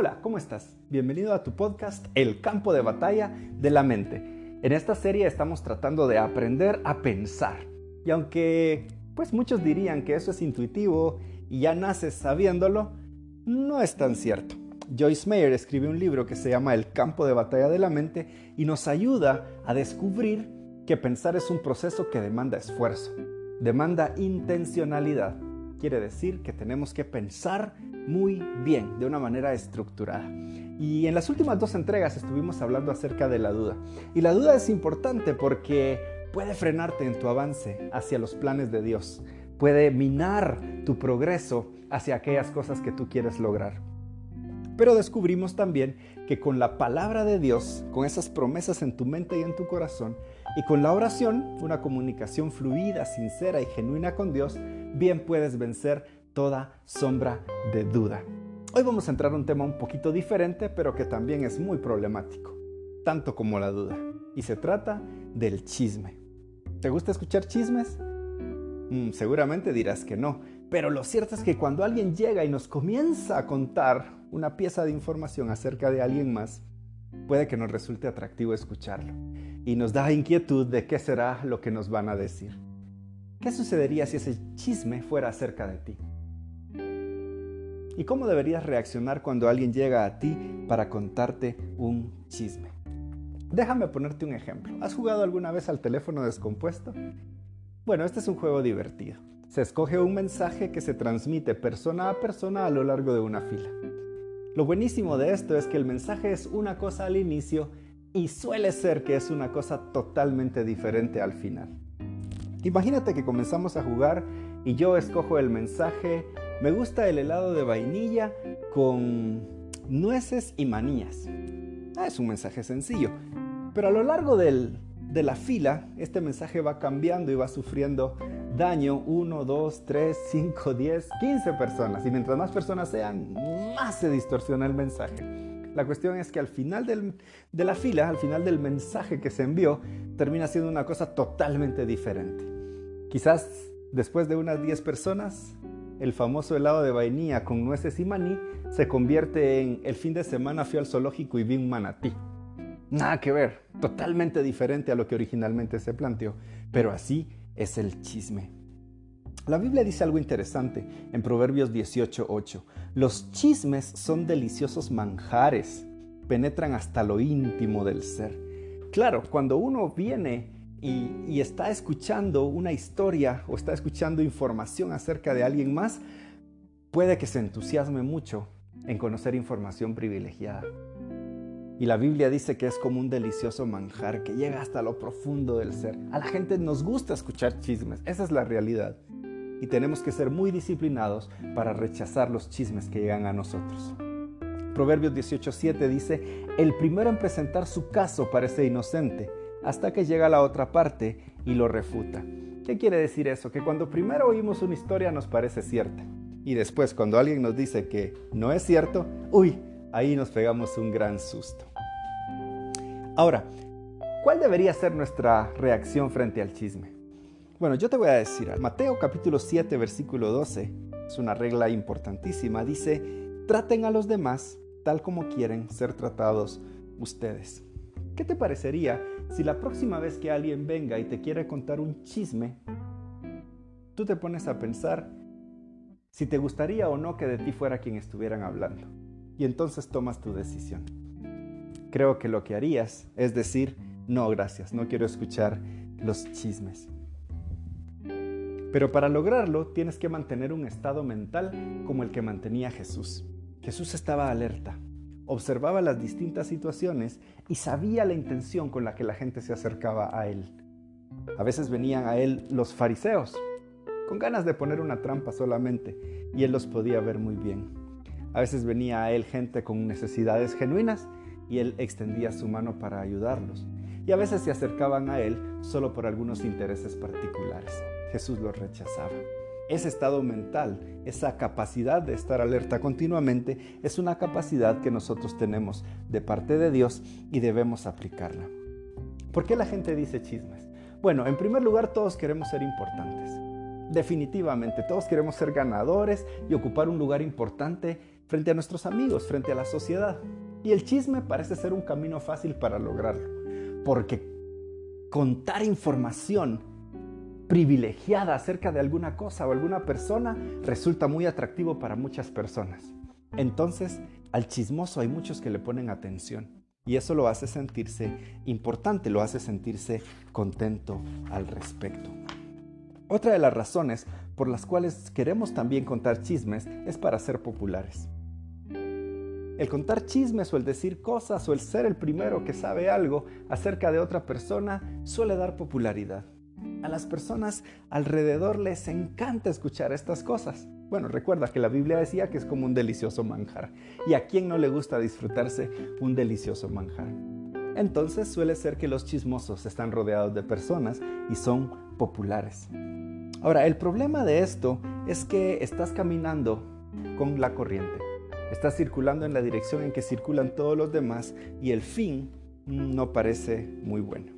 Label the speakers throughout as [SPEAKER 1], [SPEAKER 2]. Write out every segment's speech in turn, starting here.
[SPEAKER 1] Hola, ¿cómo estás? Bienvenido a tu podcast El campo de batalla de la mente. En esta serie estamos tratando de aprender a pensar. Y aunque pues muchos dirían que eso es intuitivo y ya naces sabiéndolo, no es tan cierto. Joyce Meyer escribió un libro que se llama El campo de batalla de la mente y nos ayuda a descubrir que pensar es un proceso que demanda esfuerzo, demanda intencionalidad. Quiere decir que tenemos que pensar muy bien, de una manera estructurada. Y en las últimas dos entregas estuvimos hablando acerca de la duda. Y la duda es importante porque puede frenarte en tu avance hacia los planes de Dios. Puede minar tu progreso hacia aquellas cosas que tú quieres lograr. Pero descubrimos también que con la palabra de Dios, con esas promesas en tu mente y en tu corazón, y con la oración, una comunicación fluida, sincera y genuina con Dios, bien puedes vencer toda sombra de duda. Hoy vamos a entrar a un tema un poquito diferente, pero que también es muy problemático, tanto como la duda. Y se trata del chisme. ¿Te gusta escuchar chismes? Mm, seguramente dirás que no, pero lo cierto es que cuando alguien llega y nos comienza a contar una pieza de información acerca de alguien más, puede que nos resulte atractivo escucharlo y nos da inquietud de qué será lo que nos van a decir. ¿Qué sucedería si ese chisme fuera acerca de ti? ¿Y cómo deberías reaccionar cuando alguien llega a ti para contarte un chisme? Déjame ponerte un ejemplo. ¿Has jugado alguna vez al teléfono descompuesto? Bueno, este es un juego divertido. Se escoge un mensaje que se transmite persona a persona a lo largo de una fila. Lo buenísimo de esto es que el mensaje es una cosa al inicio y suele ser que es una cosa totalmente diferente al final. Imagínate que comenzamos a jugar y yo escojo el mensaje, me gusta el helado de vainilla con nueces y manías. Ah, es un mensaje sencillo, pero a lo largo de la fila, este mensaje va cambiando y va sufriendo daño 1, 2, 3, 5, 10, 15 personas. Y mientras más personas sean, más se distorsiona el mensaje. La cuestión es que al final de la fila, al final del mensaje que se envió, termina siendo una cosa totalmente diferente. Quizás después de unas 10 personas, el famoso helado de vainilla con nueces y maní se convierte en el fin de semana fui al zoológico y vi un manatí. Nada que ver, totalmente diferente a lo que originalmente se planteó, pero así es el chisme. La Biblia dice algo interesante en Proverbios 18:8. Los chismes son deliciosos manjares, penetran hasta lo íntimo del ser. Claro, cuando uno viene y, está escuchando una historia o está escuchando información acerca de alguien más, puede que se entusiasme mucho en conocer información privilegiada. Y la Biblia dice que es como un delicioso manjar que llega hasta lo profundo del ser. A la gente nos gusta escuchar chismes, esa es la realidad. Y tenemos que ser muy disciplinados para rechazar los chismes que llegan a nosotros. Proverbios 18:7 dice, el primero en presentar su caso parece inocente, hasta que llega la otra parte y lo refuta. ¿Qué quiere decir eso? Que cuando primero oímos una historia nos parece cierta. Y después cuando alguien nos dice que no es cierto, uy, ahí nos pegamos un gran susto. Ahora, ¿cuál debería ser nuestra reacción frente al chisme? Bueno, yo te voy a decir, Mateo capítulo 7, versículo 12, es una regla importantísima, dice, traten a los demás tal como quieren ser tratados ustedes. ¿Qué te parecería si la próxima vez que alguien venga y te quiere contar un chisme, tú te pones a pensar si te gustaría o no que de ti fuera quien estuvieran hablando? y entonces tomas tu decisión. Creo que lo que harías es decir, no, gracias, no quiero escuchar los chismes. Pero para lograrlo tienes que mantener un estado mental como el que mantenía Jesús. Jesús estaba alerta, observaba las distintas situaciones y sabía la intención con la que la gente se acercaba a él. A veces venían a él los fariseos, con ganas de poner una trampa solamente, y él los podía ver muy bien. A veces venía a él gente con necesidades genuinas y él extendía su mano para ayudarlos. Y a veces se acercaban a él solo por algunos intereses particulares. Jesús los rechazaba. Ese estado mental, esa capacidad de estar alerta continuamente, es una capacidad que nosotros tenemos de parte de Dios y debemos aplicarla. ¿Por qué la gente dice chismes? Bueno, en primer lugar todos queremos ser importantes. Definitivamente, todos queremos ser ganadores y ocupar un lugar importante frente a nuestros amigos, frente a la sociedad. Y el chisme parece ser un camino fácil para lograrlo, porque contar información privilegiada acerca de alguna cosa o alguna persona resulta muy atractivo para muchas personas. Entonces, al chismoso hay muchos que le ponen atención y eso lo hace sentirse importante, lo hace sentirse contento al respecto. Otra de las razones por las cuales queremos también contar chismes es para ser populares. El contar chismes o el decir cosas o el ser el primero que sabe algo acerca de otra persona suele dar popularidad. A las personas alrededor les encanta escuchar estas cosas. Bueno, recuerda que la Biblia decía que es como un delicioso manjar. ¿Y a quién no le gusta disfrutarse un delicioso manjar? Entonces suele ser que los chismosos están rodeados de personas y son populares. Ahora, el problema de esto es que estás caminando con la corriente. Estás circulando en la dirección en que circulan todos los demás y el fin no parece muy bueno.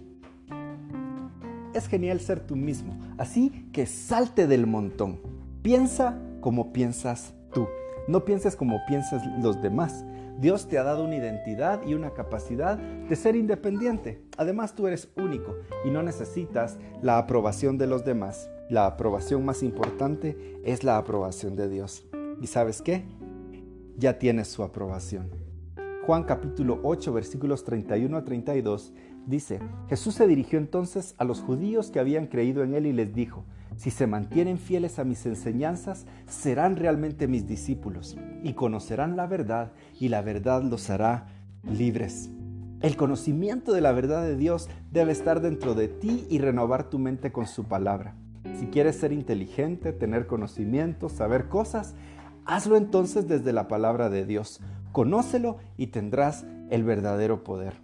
[SPEAKER 1] Es genial ser tú mismo, así que salte del montón. Piensa como piensas tú. No pienses como piensan los demás. Dios te ha dado una identidad y una capacidad de ser independiente. Además, tú eres único y no necesitas la aprobación de los demás. La aprobación más importante es la aprobación de Dios. ¿Y sabes qué? Ya tienes su aprobación. Juan capítulo 8 versículos 31 a 32 dice, Jesús se dirigió entonces a los judíos que habían creído en él y les dijo, si se mantienen fieles a mis enseñanzas, serán realmente mis discípulos y conocerán la verdad y la verdad los hará libres. El conocimiento de la verdad de Dios debe estar dentro de ti y renovar tu mente con su palabra. Si quieres ser inteligente, tener conocimiento, saber cosas, hazlo entonces desde la palabra de Dios. Conócelo y tendrás el verdadero poder.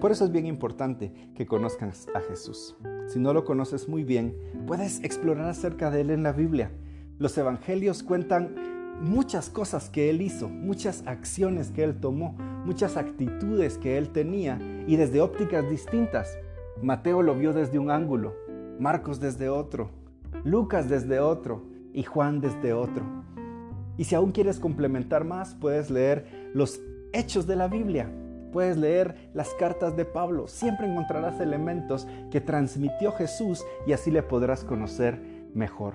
[SPEAKER 1] Por eso es bien importante que conozcas a Jesús. Si no lo conoces muy bien, puedes explorar acerca de Él en la Biblia. Los evangelios cuentan muchas cosas que Él hizo, muchas acciones que Él tomó, muchas actitudes que Él tenía y desde ópticas distintas. Mateo lo vio desde un ángulo, Marcos desde otro, Lucas desde otro y Juan desde otro. Y si aún quieres complementar más, puedes leer los hechos de la Biblia, Puedes leer las cartas de Pablo, siempre encontrarás elementos que transmitió Jesús y así le podrás conocer mejor.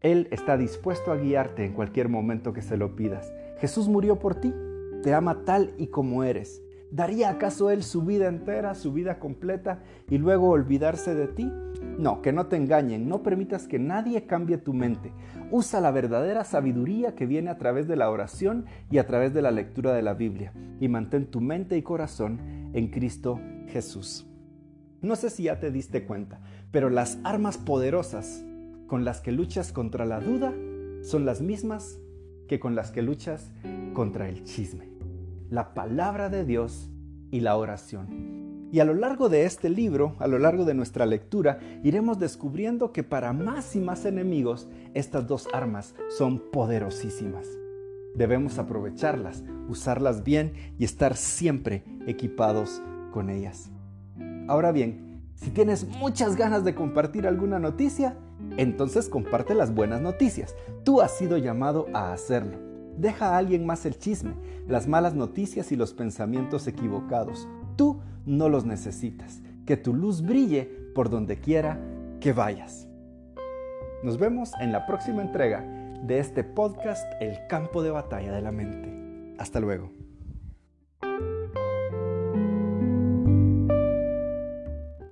[SPEAKER 1] Él está dispuesto a guiarte en cualquier momento que se lo pidas. Jesús murió por ti, te ama tal y como eres. ¿Daría acaso Él su vida entera, su vida completa y luego olvidarse de ti? No, que no te engañen, no permitas que nadie cambie tu mente. Usa la verdadera sabiduría que viene a través de la oración y a través de la lectura de la Biblia y mantén tu mente y corazón en Cristo Jesús. No sé si ya te diste cuenta, pero las armas poderosas con las que luchas contra la duda son las mismas que con las que luchas contra el chisme. La palabra de Dios y la oración. Y a lo largo de este libro, a lo largo de nuestra lectura, iremos descubriendo que para más y más enemigos, estas dos armas son poderosísimas. Debemos aprovecharlas, usarlas bien y estar siempre equipados con ellas. Ahora bien, si tienes muchas ganas de compartir alguna noticia, entonces comparte las buenas noticias. Tú has sido llamado a hacerlo. Deja a alguien más el chisme, las malas noticias y los pensamientos equivocados. Tú no los necesitas. Que tu luz brille por donde quiera que vayas. Nos vemos en la próxima entrega de este podcast El campo de batalla de la mente. Hasta luego.